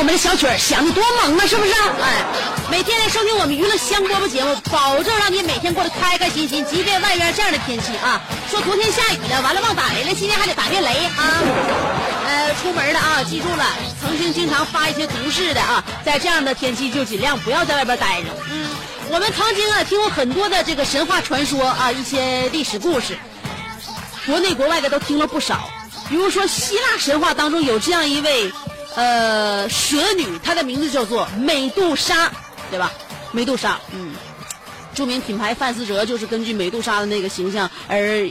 我们的小曲儿响的多萌啊，是不是？哎，每天来收听我们娱乐香饽饽节目，保证让你每天过得开开心心。即便外边这样的天气啊，说昨天下雨了，完了忘打雷了，今天还得打遍雷啊。呃，出门的啊，记住了，曾经经常发一些毒誓的啊，在这样的天气就尽量不要在外边待着。嗯，我们曾经啊听过很多的这个神话传说啊，一些历史故事，国内国外的都听了不少。比如说希腊神话当中有这样一位。呃，蛇女，她的名字叫做美杜莎，对吧？美杜莎，嗯，著名品牌范思哲就是根据美杜莎的那个形象而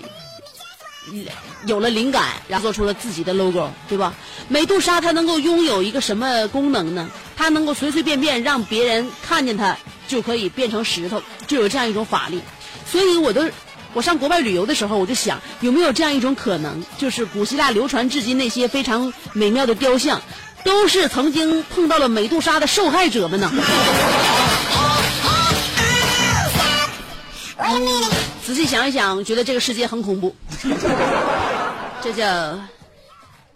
有了灵感，然后做出了自己的 logo，对吧？美杜莎她能够拥有一个什么功能呢？她能够随随便便让别人看见她就可以变成石头，就有这样一种法力。所以我都我上国外旅游的时候，我就想有没有这样一种可能，就是古希腊流传至今那些非常美妙的雕像。都是曾经碰到了美杜莎的受害者们呢。仔细想一想，觉得这个世界很恐怖。这叫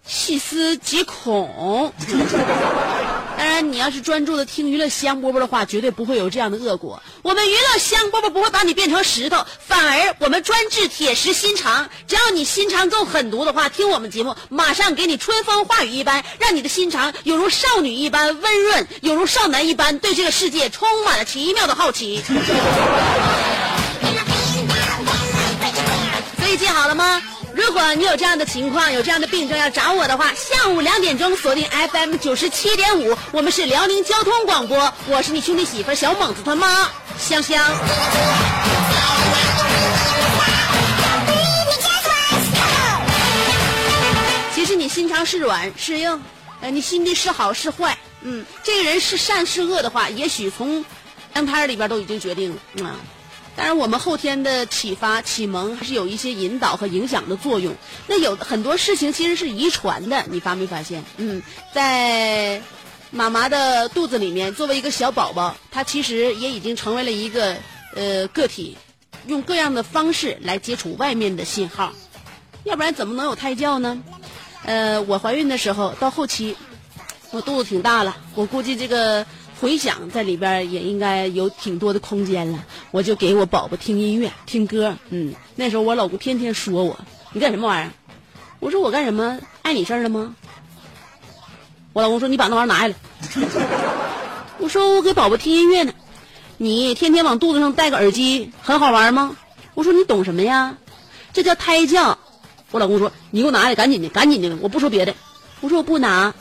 细思极恐。当然，你要是专注的听娱乐香饽饽的话，绝对不会有这样的恶果。我们娱乐香饽饽不会把你变成石头，反而我们专治铁石心肠。只要你心肠够狠毒的话，听我们节目，马上给你春风化雨一般，让你的心肠有如少女一般温润，有如少男一般对这个世界充满了奇妙的好奇。所以记好了吗？如果你有这样的情况，有这样的病症要找我的话，下午两点钟锁定 FM 九十七点五，我们是辽宁交通广播，我是你兄弟媳妇小猛子他妈香香。其实你心肠是软是硬，呃，你心地是好是坏，嗯，这个人是善是恶的话，也许从样胎里边都已经决定了，嗯。当然，我们后天的启发、启蒙还是有一些引导和影响的作用。那有很多事情其实是遗传的，你发没发现？嗯，在妈妈的肚子里面，作为一个小宝宝，他其实也已经成为了一个呃个体，用各样的方式来接触外面的信号。要不然怎么能有胎教呢？呃，我怀孕的时候到后期，我肚子挺大了，我估计这个。回想在里边也应该有挺多的空间了，我就给我宝宝听音乐、听歌。嗯，那时候我老公天天说我：“你干什么玩意儿？”我说：“我干什么？碍你事儿了吗？”我老公说：“你把那玩意儿拿下来。”我说：“我给宝宝听音乐呢。”你天天往肚子上戴个耳机，很好玩吗？我说：“你懂什么呀？这叫胎教。”我老公说：“你给我拿下来，赶紧的，赶紧的！我不说别的。”我说：“我不拿。”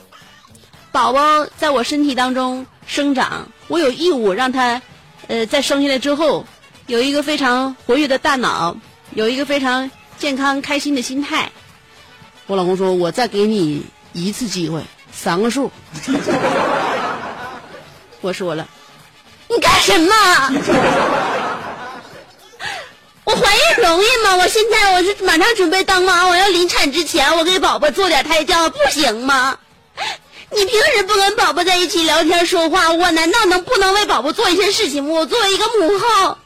宝宝在我身体当中生长，我有义务让他，呃，在生下来之后，有一个非常活跃的大脑，有一个非常健康开心的心态。我老公说：“我再给你一次机会，三个数。”我说了：“你干什么？我怀孕容易吗？我现在我是马上准备当妈，我要临产之前，我给宝宝做点胎教，不行吗？”你平时不跟宝宝在一起聊天说话，我难道能不能为宝宝做一些事情？我作为一个母后，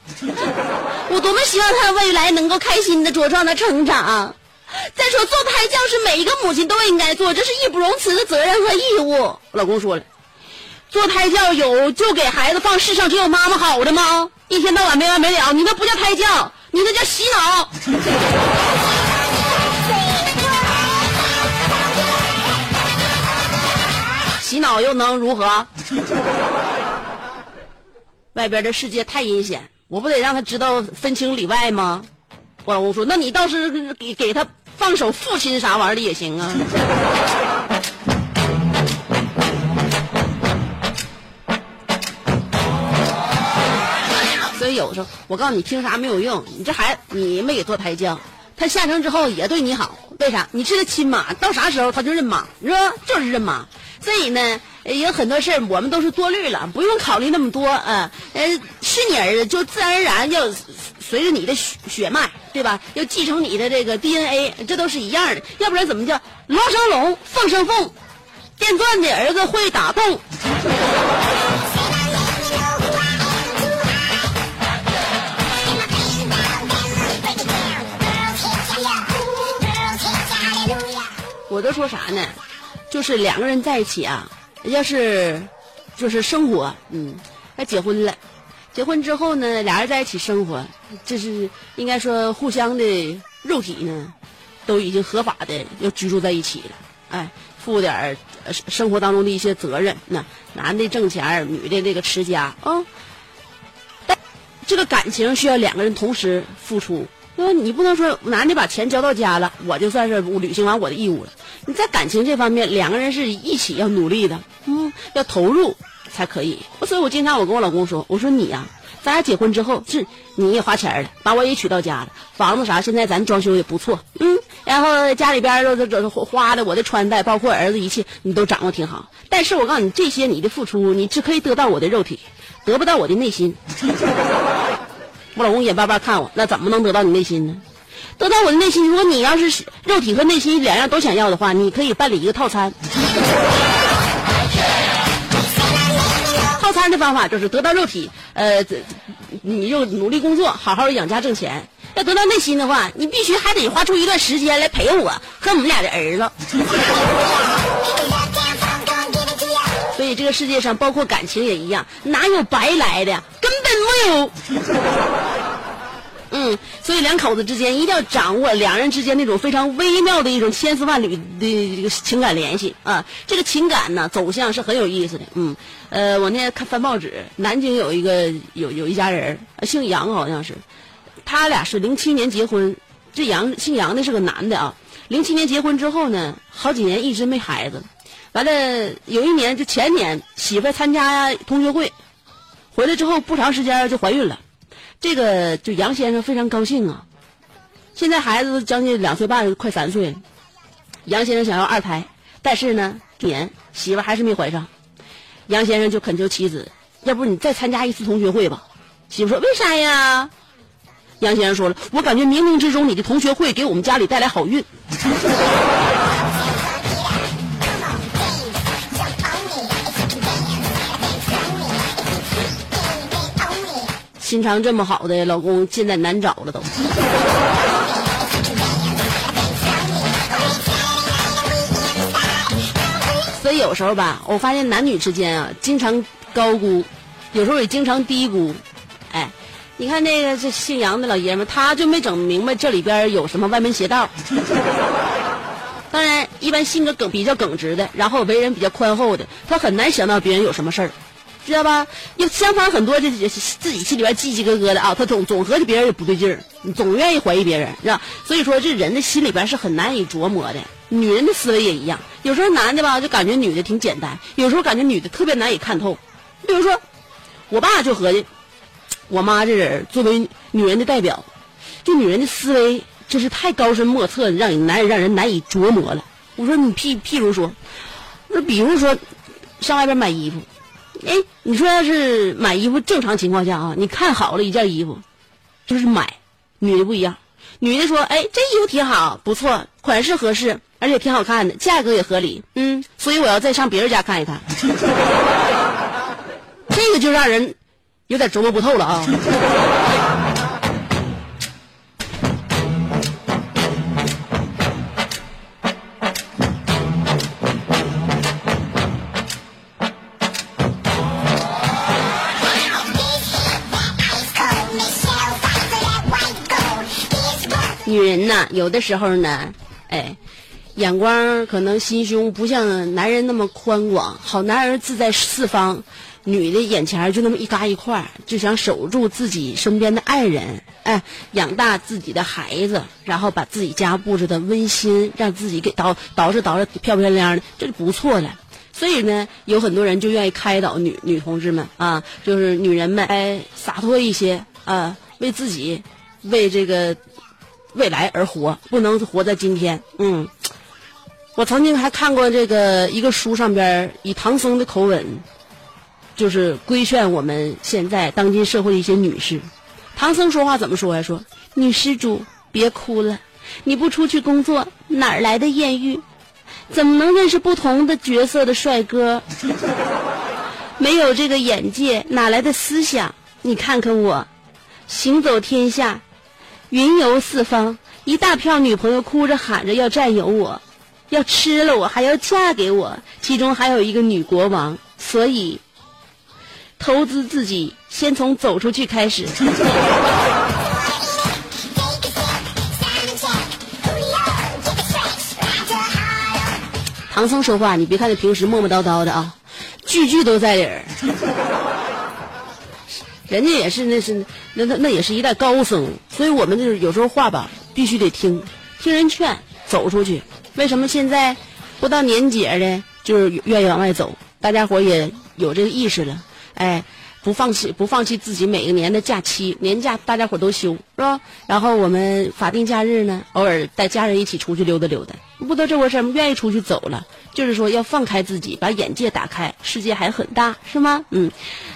我多么希望他未来能够开心的茁壮的成长。再说做胎教是每一个母亲都应该做，这是义不容辞的责任和义务。老公说了，做胎教有就给孩子放世上只有妈妈好的吗？一天到晚没完没了，你那不叫胎教，你那叫洗脑。洗脑又能如何？外边的世界太阴险，我不得让他知道分清里外吗？我老公说：“那你倒是给给他放首父亲啥玩意儿的也行啊。”所以有时候我告诉你，听啥没有用。你这孩子你没给做胎教，他下生之后也对你好，为啥？你是他亲妈，到啥时候他就认妈，是吧？就是认妈。所以呢，有很多事儿我们都是多虑了，不用考虑那么多啊。呃，是你儿子，就自然而然要随着你的血血脉，对吧？要继承你的这个 DNA，这都是一样的。要不然怎么叫龙生龙，凤生凤？电钻的儿子会打洞。我都说啥呢？就是两个人在一起啊，要是就是生活，嗯，要结婚了，结婚之后呢，俩人在一起生活，这是应该说互相的肉体呢，都已经合法的要居住在一起了，哎，负点儿生活当中的一些责任，那男的挣钱，女的这个持家啊，但这个感情需要两个人同时付出。那你不能说男的把钱交到家了，我就算是履行完我的义务了。你在感情这方面，两个人是一起要努力的，嗯，要投入才可以。所以我经常我跟我老公说，我说你呀，咱俩结婚之后是你也花钱了，把我也娶到家了，房子啥现在咱装修也不错，嗯，然后家里边都都花的我的穿戴，包括儿子一切，你都掌握挺好。但是我告诉你，这些你的付出，你只可以得到我的肉体，得不到我的内心。我老公眼巴巴看我，那怎么能得到你内心呢？得到我的内心，如果你要是肉体和内心两样都想要的话，你可以办理一个套餐。套餐的方法就是得到肉体，呃，你又努力工作，好好养家挣钱。要得到内心的话，你必须还得花出一段时间来陪我和我们俩的儿子。所以这个世界上，包括感情也一样，哪有白来的？本没有。嗯，所以两口子之间一定要掌握两人之间那种非常微妙的一种千丝万缕的这个情感联系啊。这个情感呢，走向是很有意思的。嗯，呃，我那天看翻报纸，南京有一个有有一家人，姓杨好像是，他俩是零七年结婚，这杨姓杨的是个男的啊。零七年结婚之后呢，好几年一直没孩子。完了，有一年就前年，媳妇参加同学会，回来之后不长时间就怀孕了。这个就杨先生非常高兴啊。现在孩子将近两岁半，快三岁。杨先生想要二胎，但是呢，年媳妇还是没怀上。杨先生就恳求妻子：“要不你再参加一次同学会吧？”媳妇说：“为啥呀？”杨先生说了：“我感觉冥冥之中你的同学会给我们家里带来好运。”心肠这么好的老公，现在难找了都。所以有时候吧，我发现男女之间啊，经常高估，有时候也经常低估。哎，你看那个这姓杨的老爷们，他就没整明白这里边有什么歪门邪道。当然，一般性格耿比较耿直的，然后为人比较宽厚的，他很难想到别人有什么事儿。知道吧？又相反很多，就自己心里边叽叽咯咯的啊，他总总合计别人也不对劲儿，总愿意怀疑别人，是吧？所以说，这人的心里边是很难以琢磨的。女人的思维也一样，有时候男的吧，就感觉女的挺简单；有时候感觉女的特别难以看透。比如说，我爸就合计，我妈这人作为女人的代表，这女人的思维真是太高深莫测，让人难让人难以琢磨了。我说你譬譬如说，那比如说，上外边买衣服。哎，你说要是买衣服，正常情况下啊，你看好了一件衣服，就是买。女的不一样，女的说：“哎，这衣服挺好，不错，款式合适，而且挺好看的，价格也合理。”嗯，所以我要再上别人家看一看。这个就让人有点琢磨不透了啊。女人呐，有的时候呢，哎，眼光可能心胸不像男人那么宽广，好男儿志在四方。女的眼前就那么一嘎一块，就想守住自己身边的爱人，哎，养大自己的孩子，然后把自己家布置的温馨，让自己给捯捯饬捯饬漂漂亮亮的，这就不错了。所以呢，有很多人就愿意开导女女同志们啊，就是女人们，哎，洒脱一些啊，为自己，为这个未来而活，不能活在今天。嗯，我曾经还看过这个一个书上边以唐僧的口吻。就是规劝我们现在当今社会的一些女士，唐僧说话怎么说呀？说女施主别哭了，你不出去工作，哪来的艳遇？怎么能认识不同的角色的帅哥？没有这个眼界，哪来的思想？你看看我，行走天下，云游四方，一大票女朋友哭着喊着要占有我，要吃了我，还要嫁给我，其中还有一个女国王，所以。投资自己，先从走出去开始。唐僧说话，你别看他平时磨磨叨叨的啊，句句都在理儿。人家也是，那是那那那也是一代高僧，所以我们就是有时候话吧，必须得听听人劝，走出去。为什么现在不到年节的，就是愿意往外走？大家伙也有这个意识了。哎，不放弃，不放弃自己每个年的假期，年假大家伙都休，是吧？然后我们法定假日呢，偶尔带家人一起出去溜达溜达，不都这回事吗？愿意出去走了，就是说要放开自己，把眼界打开，世界还很大，是吗？嗯，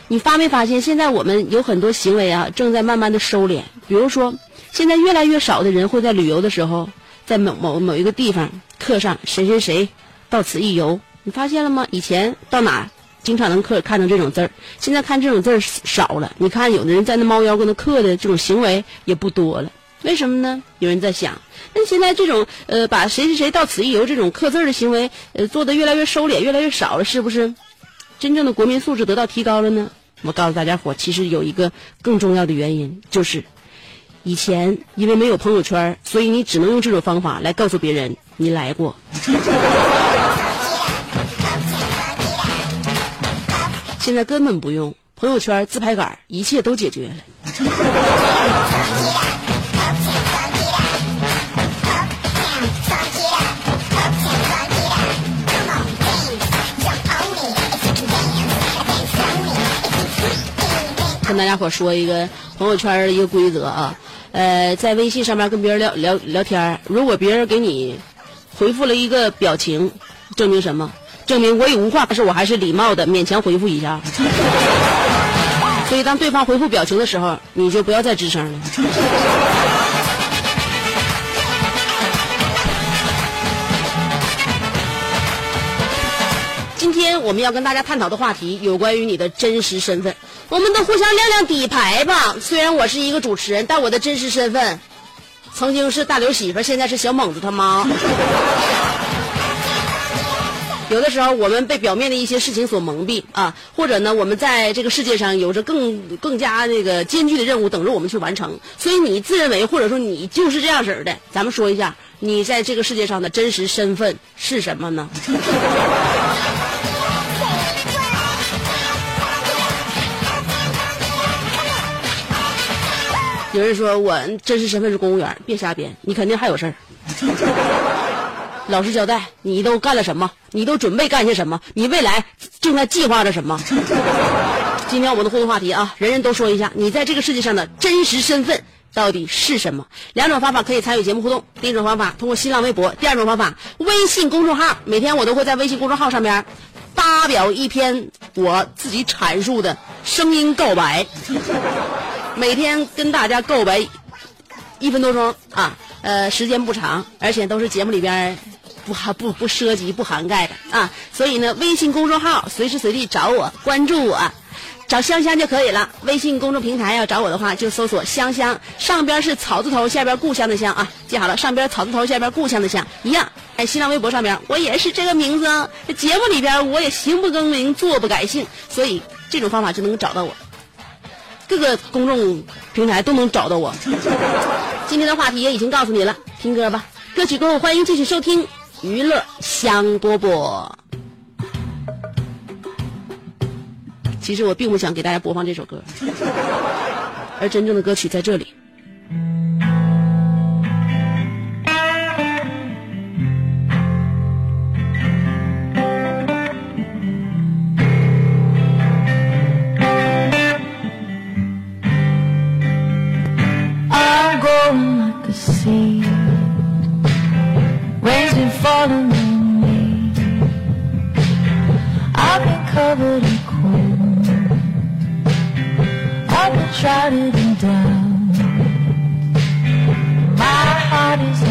你发没发现，现在我们有很多行为啊，正在慢慢的收敛。比如说，现在越来越少的人会在旅游的时候，在某某某一个地方刻上谁谁谁到此一游，你发现了吗？以前到哪？经常能刻看到这种字儿，现在看这种字儿少了。你看，有的人在那猫腰跟那刻的这种行为也不多了。为什么呢？有人在想，那现在这种呃，把谁谁谁到此一游这种刻字的行为，呃，做的越来越收敛，越来越少了，是不是？真正的国民素质得到提高了呢？我告诉大家伙，其实有一个更重要的原因，就是以前因为没有朋友圈，所以你只能用这种方法来告诉别人你来过。现在根本不用朋友圈、自拍杆，一切都解决了。跟大家伙说一个朋友圈的一个规则啊，呃，在微信上面跟别人聊聊聊天，如果别人给你回复了一个表情，证明什么？证明我已无话，可是我还是礼貌的勉强回复一下。所以当对方回复表情的时候，你就不要再吱声了。我们要跟大家探讨的话题有关于你的真实身份。我们都互相亮亮底牌吧。虽然我是一个主持人，但我的真实身份曾经是大刘媳妇，现在是小猛子他妈。有的时候，我们被表面的一些事情所蒙蔽啊，或者呢，我们在这个世界上有着更更加那个艰巨的任务等着我们去完成。所以你自认为，或者说你就是这样式儿的，咱们说一下，你在这个世界上的真实身份是什么呢？有人说我真实身份是公务员，别瞎编，你肯定还有事儿。老实交代，你都干了什么？你都准备干些什么？你未来正在计划着什么？今天我们的互动话题啊，人人都说一下，你在这个世界上的真实身份到底是什么？两种方法可以参与节目互动。第一种方法通过新浪微博，第二种方法微信公众号。每天我都会在微信公众号上面发表一篇我自己阐述的声音告白，每天跟大家告白一分多钟啊，呃，时间不长，而且都是节目里边。不含不不涉及不涵盖的啊，所以呢，微信公众号随时随地找我关注我，找香香就可以了。微信公众平台要找我的话，就搜索香香，上边是草字头，下边故乡的乡啊，记好了，上边草字头，下边故乡的乡一样。在新浪微博上边，我也是这个名字。节目里边我也行不更名，坐不改姓，所以这种方法就能找到我。各个公众平台都能找到我。今天的话题也已经告诉你了，听歌吧。歌曲过后，欢迎继续收听娱乐香饽饽。其实我并不想给大家播放这首歌，而真正的歌曲在这里。Seed. Rain's been falling on me. I've been covered in cold. I've been trodden down. My heart is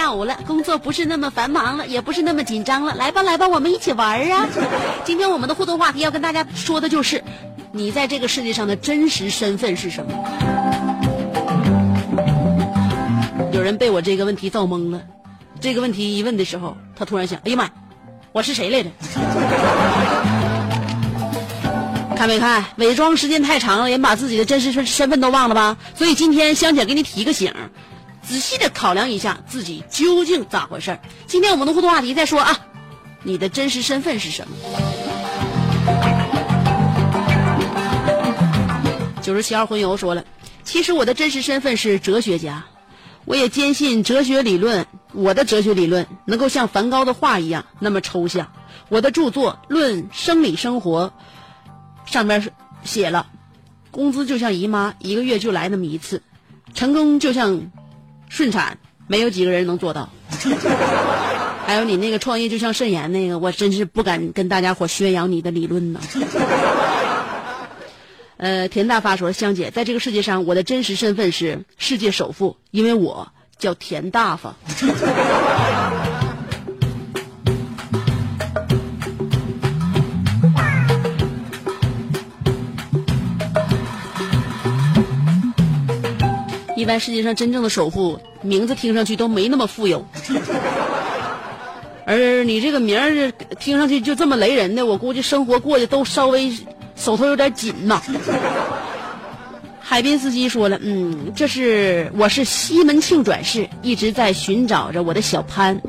下午了，工作不是那么繁忙了，也不是那么紧张了。来吧，来吧，我们一起玩啊！今天我们的互动话题要跟大家说的就是，你在这个世界上的真实身份是什么？有人被我这个问题造懵了。这个问题一问的时候，他突然想：哎呀妈，我是谁来着？看没看？伪装时间太长了，人把自己的真实身身份都忘了吧？所以今天香姐给你提个醒，仔细的考量一下自己究竟咋回事儿今天我们的互动话题再说啊，你的真实身份是什么？九十七号魂游说了，其实我的真实身份是哲学家，我也坚信哲学理论，我的哲学理论能够像梵高的画一样那么抽象。我的著作《论生理生活》上面是写了，工资就像姨妈，一个月就来那么一次；成功就像顺产，没有几个人能做到。还有你那个创业就像肾炎那个，我真是不敢跟大家伙宣扬你的理论呢。呃，田大发说：“香姐，在这个世界上，我的真实身份是世界首富，因为我叫田大发。”一般世界上真正的首富名字听上去都没那么富有，而你这个名儿听上去就这么雷人的，我估计生活过得都稍微手头有点紧呐。海滨司机说了，嗯，这是我是西门庆转世，一直在寻找着我的小潘。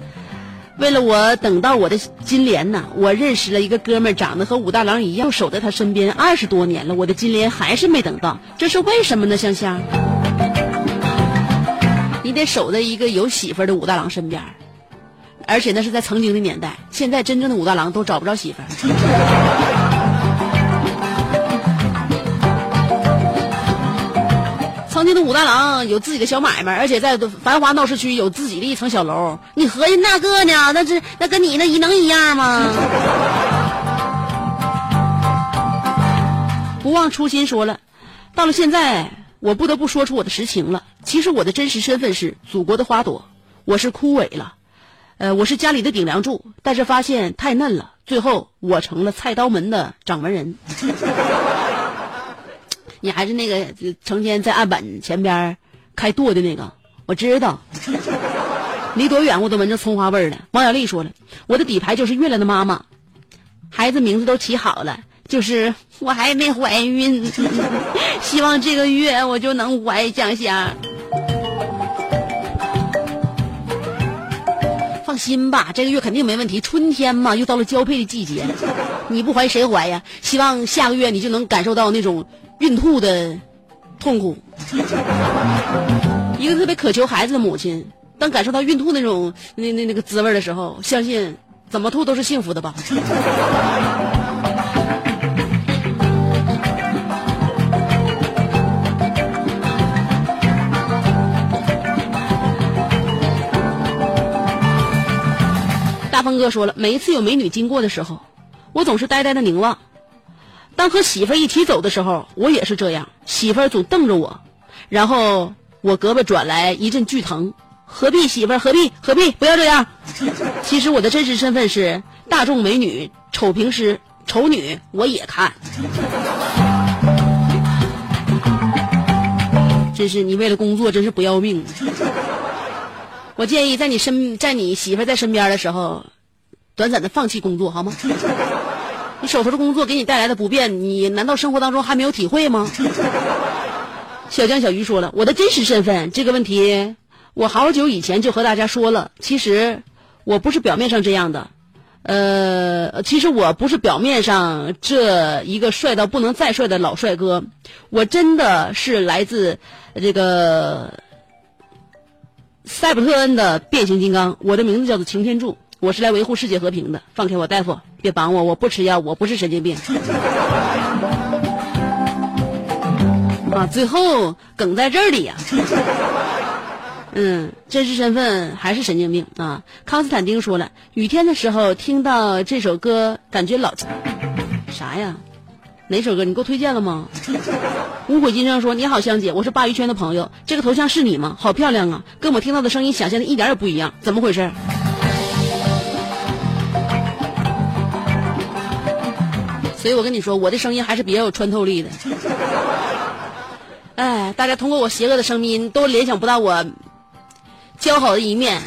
为了我等到我的金莲呐，我认识了一个哥们儿，长得和武大郎一样，守在他身边二十多年了，我的金莲还是没等到，这是为什么呢？香香，你得守在一个有媳妇儿的武大郎身边，而且那是在曾经的年代，现在真正的武大郎都找不着媳妇儿。曾经的武大郎有自己的小买卖，而且在繁华闹市区有自己的一层小楼。你合计那个呢？那是那跟你那一能一样吗？不忘初心说了，到了现在，我不得不说出我的实情了。其实我的真实身份是祖国的花朵，我是枯萎了，呃，我是家里的顶梁柱，但是发现太嫩了，最后我成了菜刀门的掌门人。你还是那个成天在案板前边开剁的那个，我知道，离多远我都闻着葱花味儿了。王小丽说了，我的底牌就是月亮的妈妈，孩子名字都起好了，就是 我还没怀孕，希望这个月我就能怀香香。放心吧，这个月肯定没问题。春天嘛，又到了交配的季节，你不怀谁怀呀？希望下个月你就能感受到那种孕吐的痛苦。一个特别渴求孩子的母亲，当感受到孕吐那种那那那个滋味的时候，相信怎么吐都是幸福的吧。峰哥说了，每一次有美女经过的时候，我总是呆呆的凝望。当和媳妇儿一起走的时候，我也是这样，媳妇儿总瞪着我，然后我胳膊转来一阵剧疼。何必媳妇儿？何必？何必？不要这样。其实我的真实身份是大众美女，丑评师，丑女我也看。真是你为了工作真是不要命。我建议在你身在你媳妇在身边的时候，短暂的放弃工作好吗？你手头的工作给你带来的不便，你难道生活当中还没有体会吗？小江小鱼说了，我的真实身份这个问题，我好久以前就和大家说了。其实我不是表面上这样的，呃，其实我不是表面上这一个帅到不能再帅的老帅哥，我真的是来自这个塞普特恩的变形金刚。我的名字叫做擎天柱，我是来维护世界和平的。放开我，大夫，别绑我，我不吃药，我不是神经病。啊，最后梗在这里呀、嗯，真实身份还是神经病啊！康斯坦丁说了，雨天的时候听到这首歌，感觉老啥呀？哪首歌？你给我推荐了吗？无悔今生说：“你好，香姐，我是鲅鱼圈的朋友，这个头像是你吗？好漂亮啊，跟我听到的声音想象的一点也不一样，怎么回事？”所以我跟你说，我的声音还是比较有穿透力的。哎，大家通过我邪恶的声音都联想不到我姣好的一面。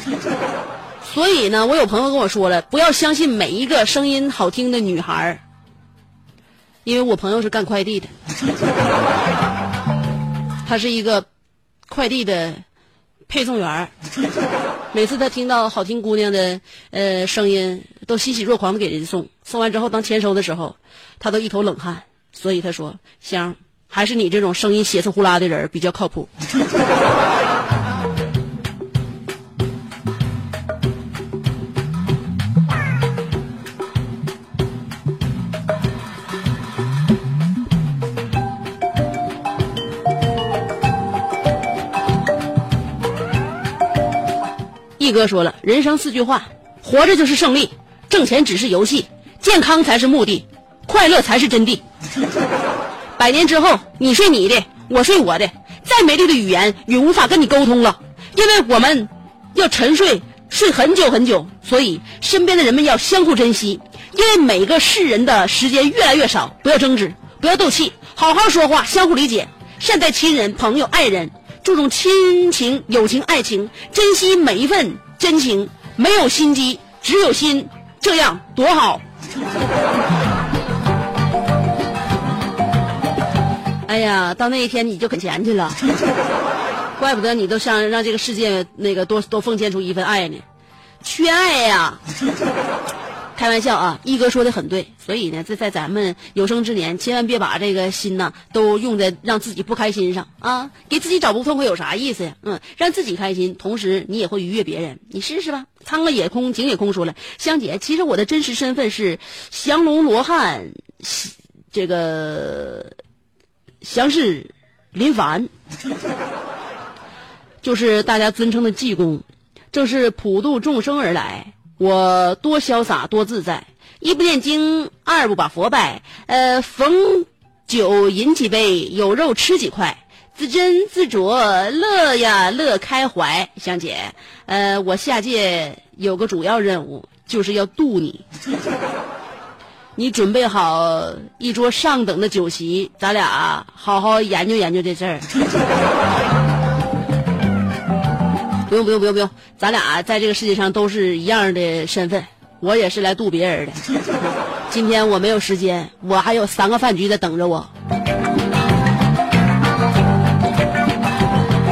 所以呢，我有朋友跟我说了，不要相信每一个声音好听的女孩儿，因为我朋友是干快递的，他是一个快递的配送员儿。每次他听到好听姑娘的呃声音，都欣喜若狂的给人家送。送完之后，当签收的时候，他都一头冷汗。所以他说：“香，还是你这种声音血色呼啦的人比较靠谱。”一哥说了，人生四句话：活着就是胜利，挣钱只是游戏，健康才是目的，快乐才是真谛。百年之后，你睡你的，我睡我的，再美丽的语言也无法跟你沟通了，因为我们要沉睡，睡很久很久。所以，身边的人们要相互珍惜，因为每个世人的时间越来越少，不要争执，不要斗气，好好说话，相互理解，善待亲人、朋友、爱人。注重亲情、友情、爱情，珍惜每一份真情，没有心机，只有心，这样多好。哎呀，到那一天你就给钱去了，怪不得你都想让这个世界那个多多奉献出一份爱呢，缺爱呀。开玩笑啊，一哥说的很对，所以呢，在在咱们有生之年，千万别把这个心呐都用在让自己不开心上啊，给自己找不痛快有啥意思呀？嗯，让自己开心，同时你也会愉悦别人，你试试吧。苍了也空，井也空。说了，香姐，其实我的真实身份是降龙罗汉，这个降世林凡，就是大家尊称的济公，正是普度众生而来。我多潇洒多自在，一不念经，二不把佛拜，呃，逢酒饮几杯，有肉吃几块，自斟自酌，乐呀乐开怀。香姐，呃，我下界有个主要任务，就是要渡你。你准备好一桌上等的酒席，咱俩好好研究研究这事儿。不用不用不用不用，咱俩在这个世界上都是一样的身份，我也是来渡别人的。今天我没有时间，我还有三个饭局在等着我，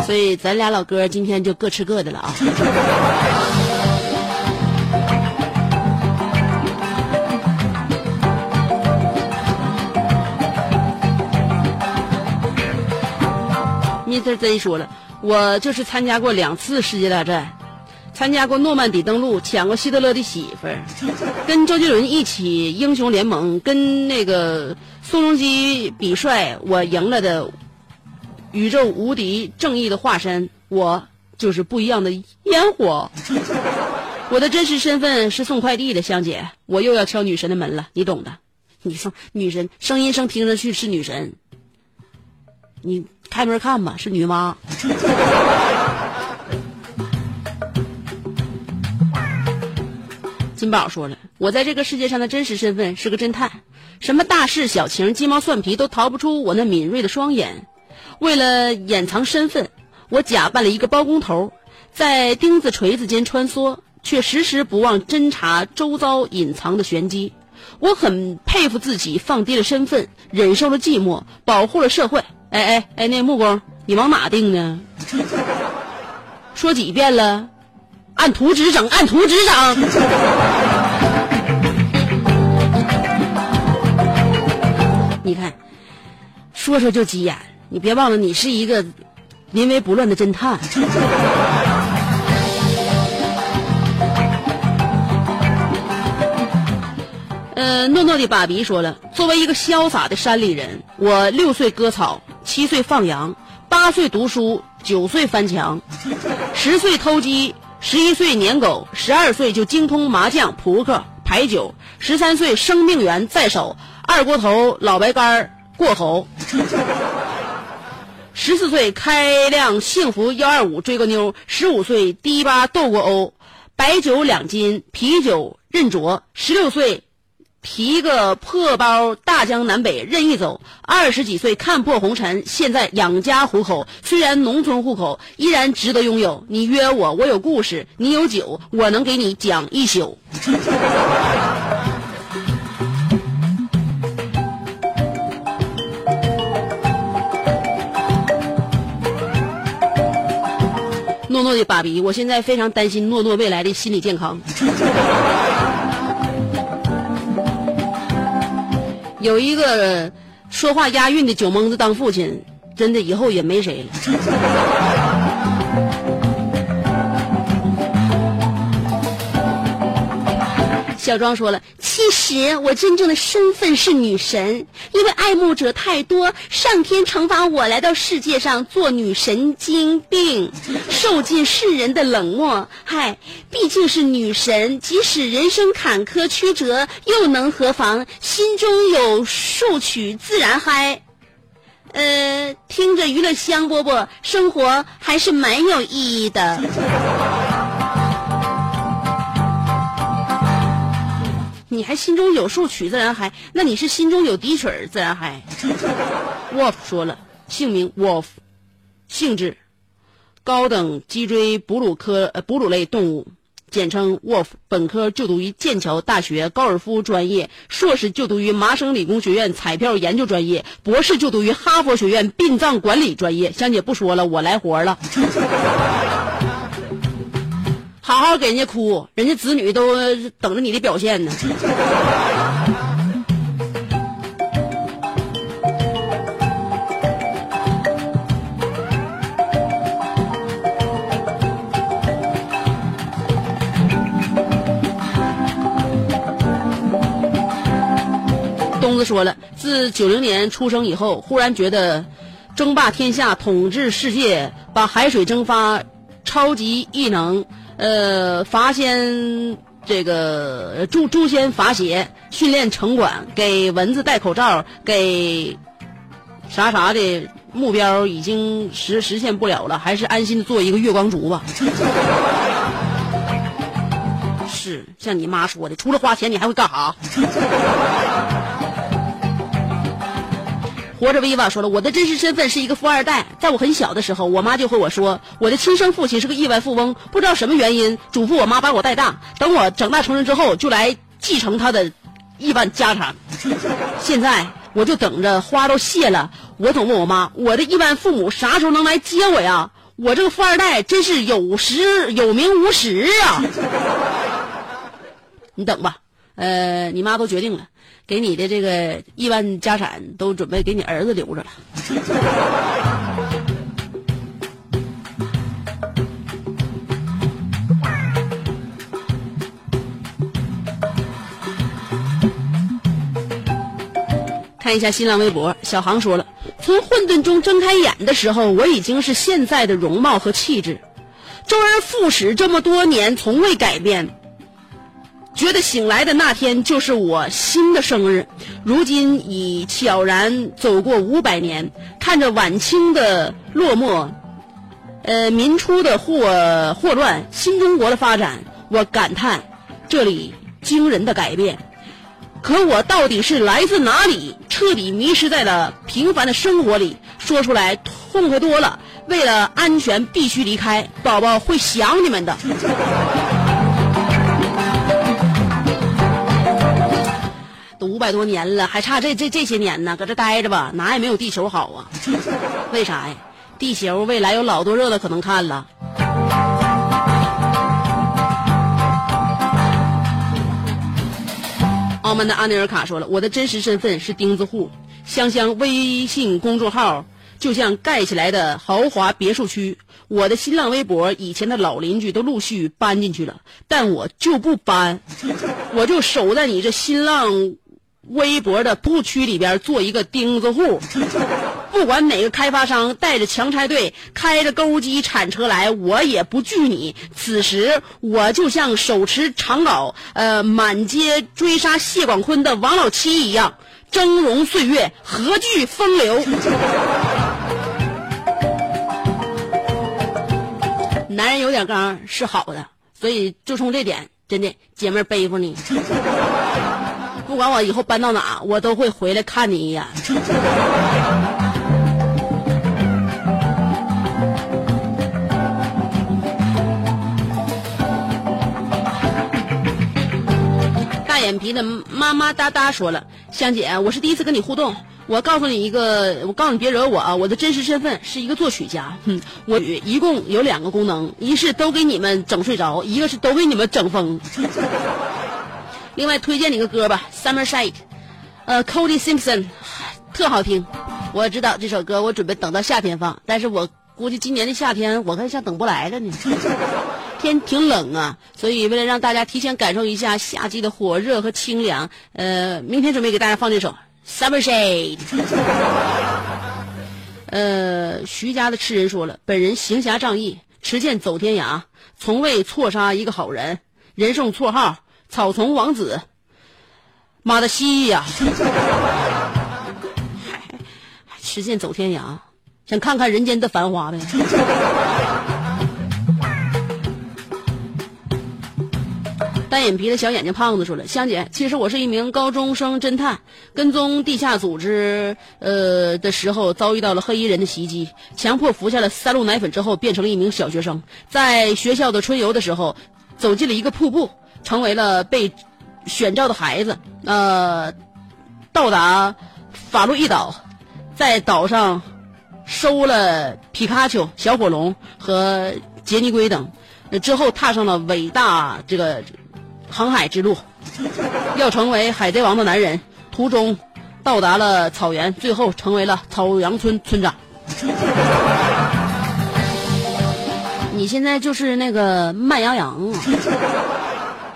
所以咱俩老哥今天就各吃各的了啊。你这真说了。我就是参加过两次世界大战，参加过诺曼底登陆，抢过希特勒的媳妇儿，跟周杰伦一起英雄联盟，跟那个宋仲基比帅，我赢了的宇宙无敌正义的化身，我就是不一样的烟火。我的真实身份是送快递的香姐，我又要敲女神的门了，你懂的。你说女神声音声听上去是女神，你。开门看吧，是女娲。金宝说了，我在这个世界上的真实身份是个侦探，什么大事小情、鸡毛蒜皮都逃不出我那敏锐的双眼。为了掩藏身份，我假扮了一个包工头，在钉子锤子间穿梭，却时时不忘侦查周遭隐藏的玄机。我很佩服自己，放低了身份，忍受了寂寞，保护了社会。哎哎哎，那木工，你往哪定呢？说几遍了，按图纸整，按图纸整。你看，说说就急眼，你别忘了，你是一个临危不乱的侦探。呃，诺诺的爸比说了，作为一个潇洒的山里人，我六岁割草。七岁放羊，八岁读书，九岁翻墙，十岁偷鸡，十一岁撵狗，十二岁就精通麻将、扑克、牌九，十三岁生命源在手，二。锅头老白干过喉。十四岁开辆幸福幺二五追个妞，十五岁迪吧斗过欧，白酒两斤，啤酒任酌。十六岁提个破包，大江南北任意走。二十几岁看破红尘，现在养家糊口。虽然农村户口，依然值得拥有。你约我，我有故事；你有酒，我能给你讲一宿。诺诺的爸比，我现在非常担心诺诺未来的心理健康。有一个说话押韵的酒蒙子当父亲，真的以后也没谁了。小庄说了，其实我真正的身份是女神，因为爱慕者太多，上天惩罚我来到世界上做女神经病，受尽世人的冷漠。嗨，毕竟是女神，即使人生坎坷曲折，又能何妨？心中有数曲自然嗨。呃，听着娱乐香饽饽，生活还是蛮有意义的。你还心中有数曲自然嗨，那你是心中有滴水儿自然嗨。Wolf 说了，姓名 Wolf，性质高等脊椎哺乳科呃哺乳类动物，简称 Wolf。本科就读于剑桥大学高尔夫专业，硕士就读于麻省理工学院彩票研究专业，博士就读于哈佛学院殡葬管理专业。香姐不说了，我来活了。好好给人家哭，人家子女都等着你的表现呢。东子说了，自九零年出生以后，忽然觉得争霸天下、统治世界、把海水蒸发、超级异能。呃，罚先这个诛诛仙罚邪，训练城管，给蚊子戴口罩，给啥啥的目标已经实实现不了了，还是安心的做一个月光族吧。是像你妈说的，除了花钱，你还会干啥？活着威瓦说了，我的真实身份是一个富二代。在我很小的时候，我妈就和我说，我的亲生父亲是个亿万富翁，不知道什么原因，嘱咐我妈把我带大，等我长大成人之后，就来继承他的亿万家产。现在我就等着花都谢了，我总问我妈，我的亿万父母啥时候能来接我呀？我这个富二代真是有时有名无实啊！你等吧，呃，你妈都决定了。给你的这个亿万家产都准备给你儿子留着了。看一下新浪微博，小航说了：从混沌中睁开眼的时候，我已经是现在的容貌和气质，周而复始这么多年，从未改变。觉得醒来的那天就是我新的生日，如今已悄然走过五百年，看着晚清的落寞，呃，民初的霍霍乱，新中国的发展，我感叹这里惊人的改变。可我到底是来自哪里？彻底迷失在了平凡的生活里，说出来痛快多了。为了安全，必须离开，宝宝会想你们的。都五百多年了，还差这这这些年呢，搁这待着吧，哪也没有地球好啊！为啥呀？地球未来有老多热的可能看了。澳门的阿内尔卡说了，我的真实身份是钉子户，香香微信公众号就像盖起来的豪华别墅区。我的新浪微博以前的老邻居都陆续搬进去了，但我就不搬，我就守在你这新浪。微博的不区里边做一个钉子户，不管哪个开发商带着强拆队开着钩机铲车来，我也不惧你。此时我就像手持长镐，呃，满街追杀谢广坤的王老七一样，峥嵘岁月，何惧风流。男人有点刚是好的，所以就冲这点，真的姐妹儿背负你。不管我以后搬到哪，我都会回来看你一眼。大眼皮的妈妈哒哒说了：“香姐，我是第一次跟你互动，我告诉你一个，我告诉你别惹我啊！我的真实身份是一个作曲家，哼，我一共有两个功能，一是都给你们整睡着，一个是都给你们整疯。另外推荐你个歌吧，《Summer Shade》，呃，Cody Simpson，特好听。我知道这首歌，我准备等到夏天放，但是我估计今年的夏天我看像等不来了呢。天挺冷啊，所以为了让大家提前感受一下夏季的火热和清凉，呃，明天准备给大家放这首《Summer Shade》。呃，徐家的痴人说了，本人行侠仗义，持剑走天涯，从未错杀一个好人，人送绰号“草丛王子”。妈的西呀！持剑走天涯，想看看人间的繁华呗。单眼皮的小眼睛胖子说了：“香姐，其实我是一名高中生侦探，跟踪地下组织，呃的时候遭遇到了黑衣人的袭击，强迫服下了三鹿奶粉之后，变成了一名小学生。在学校的春游的时候，走进了一个瀑布，成为了被选召的孩子。呃，到达法洛伊岛，在岛上收了皮卡丘、小火龙和杰尼龟等，之后踏上了伟大这个。”航海之路，要成为海贼王的男人，途中到达了草原，最后成为了草原村村长。你现在就是那个慢羊羊！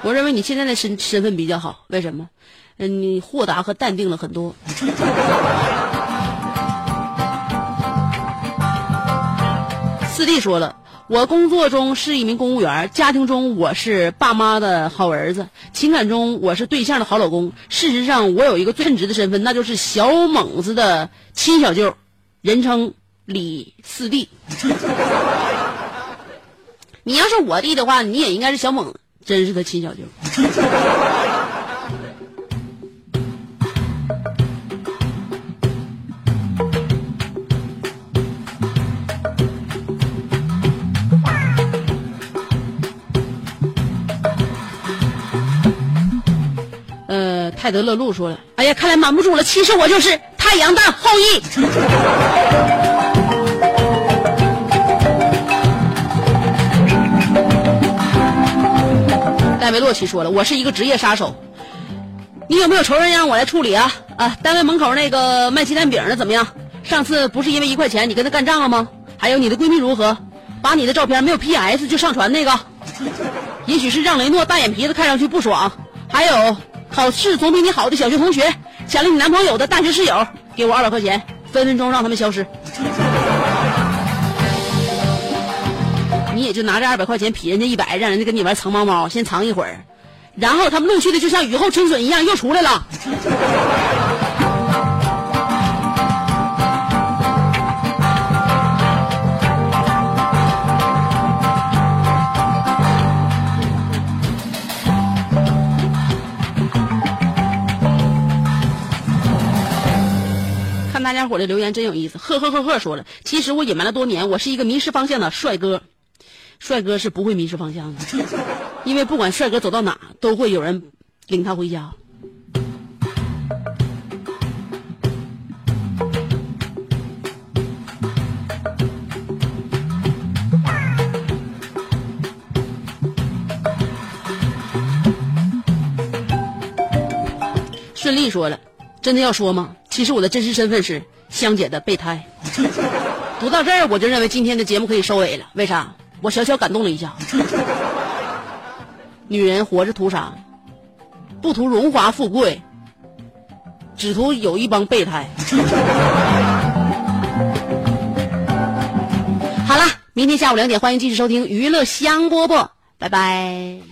我认为你现在的身身份比较好，为什么？嗯，你豁达和淡定了很多。四弟说了。我工作中是一名公务员，家庭中我是爸妈的好儿子，情感中我是对象的好老公。事实上，我有一个称职的身份，那就是小猛子的亲小舅，人称李四弟。你要是我弟的话，你也应该是小猛，真是他亲小舅。呃，泰德勒路说了：“哎呀，看来瞒不住了，其实我就是太阳的后裔。”戴维洛奇说了：“我是一个职业杀手，你有没有仇人让我来处理啊？啊，单位门口那个卖鸡蛋饼的怎么样？上次不是因为一块钱你跟他干仗了吗？还有你的闺蜜如何？把你的照片没有 PS 就上传那个，也许是让雷诺大眼皮子看上去不爽。还有。”考试总比你好的小学同学，抢了你男朋友的大学室友，给我二百块钱，分分钟让他们消失。你也就拿这二百块钱劈人家一百，让人家跟你玩藏猫猫，先藏一会儿，然后他们陆续的就像雨后春笋一样又出来了。看大家伙的留言真有意思，呵呵呵呵说了，其实我隐瞒了多年，我是一个迷失方向的帅哥。帅哥是不会迷失方向的，因为不管帅哥走到哪，都会有人领他回家。顺利说了，真的要说吗？其实我的真实身份是香姐的备胎。读到这儿，我就认为今天的节目可以收尾了。为啥？我小小感动了一下。女人活着图啥？不图荣华富贵，只图有一帮备胎。好了，明天下午两点，欢迎继续收听娱乐香饽饽，拜拜。